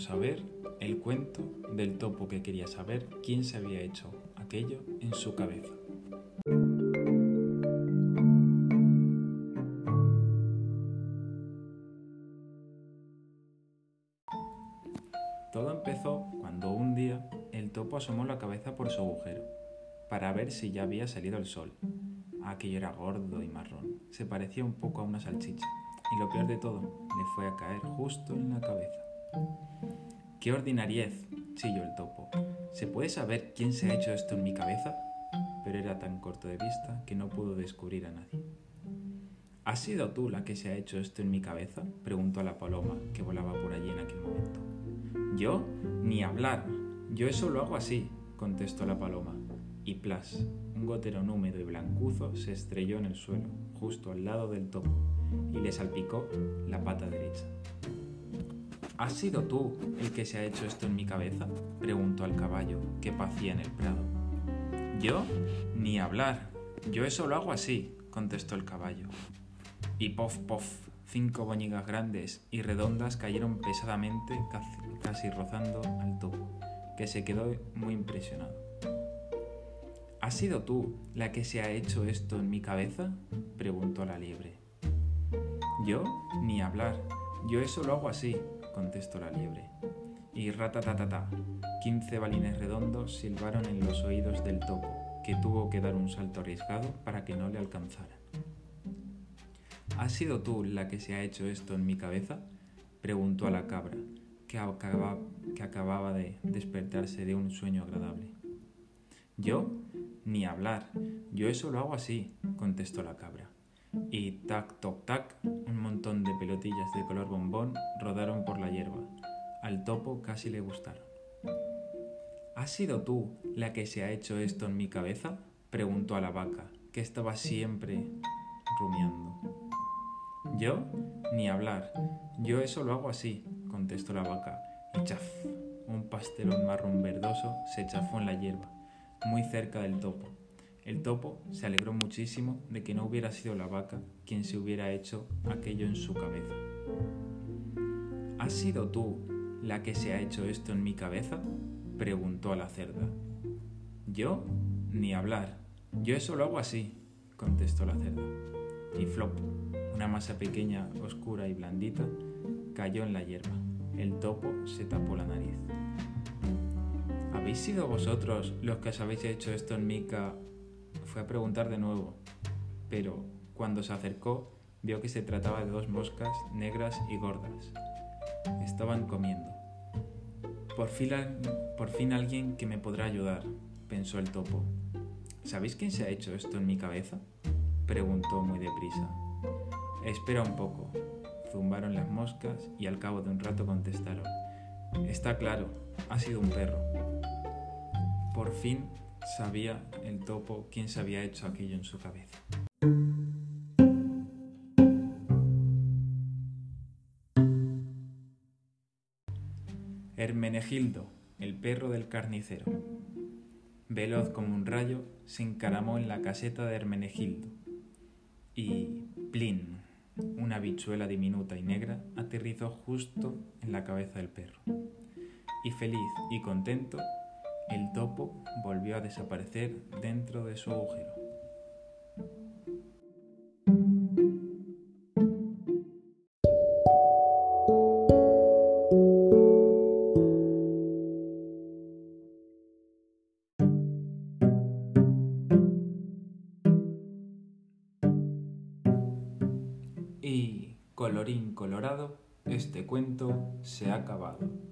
vamos a ver el cuento del topo que quería saber quién se había hecho aquello en su cabeza. Todo empezó cuando un día el topo asomó la cabeza por su agujero para ver si ya había salido el sol. Aquello era gordo y marrón, se parecía un poco a una salchicha y lo peor de todo, le fue a caer justo en la cabeza. ¡Qué ordinariez! chilló el topo. ¿Se puede saber quién se ha hecho esto en mi cabeza? Pero era tan corto de vista que no pudo descubrir a nadie. ¿Has sido tú la que se ha hecho esto en mi cabeza? preguntó a la paloma que volaba por allí en aquel momento. ¿Yo? Ni hablar. Yo eso lo hago así, contestó la paloma. Y plas, un goterón húmedo y blancuzo se estrelló en el suelo, justo al lado del topo, y le salpicó la pata derecha. ¿Has sido tú el que se ha hecho esto en mi cabeza? preguntó al caballo, que pacía en el prado. ¿Yo? Ni hablar. Yo eso lo hago así, contestó el caballo. Y pof, pof, cinco boñigas grandes y redondas cayeron pesadamente, casi, rozando al topo, que se quedó muy impresionado. ¿Has sido tú la que se ha hecho esto en mi cabeza? preguntó la liebre. Yo, ni hablar. Yo eso lo hago así, contestó la liebre. Y ratatatata, quince balines redondos silbaron en los oídos del topo, que tuvo que dar un salto arriesgado para que no le alcanzaran. ¿Has sido tú la que se ha hecho esto en mi cabeza? preguntó a la cabra, que que acababa de despertarse de un sueño agradable. ¿Yo? Ni hablar. Yo eso lo hago así, contestó la cabra. Y tac, toc, tac, un montón de pelotillas de color bombón rodaron por la hierba. Al topo casi le gustaron. ¿Has sido tú la que se ha hecho esto en mi cabeza? preguntó a la vaca, que estaba siempre rumiando. ¿Yo? Ni hablar. Yo eso lo hago así, contestó la vaca. Y chaf, un pastelón marrón verdoso se chafó en la hierba, muy cerca del topo. El topo se alegró muchísimo de que no hubiera sido la vaca quien se hubiera hecho aquello en su cabeza. ¿Has sido tú la que se ha hecho esto en mi cabeza? preguntó a la cerda. ¿Yo? Ni hablar. Yo eso lo hago así, contestó la cerda. Y flop, una masa pequeña, oscura y blandita, cayó en la hierba. El topo se tapó la nariz. ¿Habéis sido vosotros los que os habéis hecho esto en mi ca... Fue a preguntar de nuevo, pero cuando se acercó vio que se trataba de dos moscas negras y gordas. Estaban comiendo. Por fin, por fin alguien que me podrá ayudar, pensó el topo. ¿Sabéis quién se ha hecho esto en mi cabeza? preguntó muy deprisa. Espera un poco. Zumbaron las moscas y al cabo de un rato contestaron. Está claro, ha sido un perro. Por fin sabía el topo quién se había hecho aquello en su cabeza. Hermenegildo, el perro del carnicero. Veloz como un rayo, se encaramó en la caseta de Hermenegildo. Y plin, una bichuela diminuta y negra, aterrizó justo en la cabeza del perro. Y feliz y contento, el topo volvió a desaparecer dentro de su agujero. Y, colorín colorado, este cuento se ha acabado.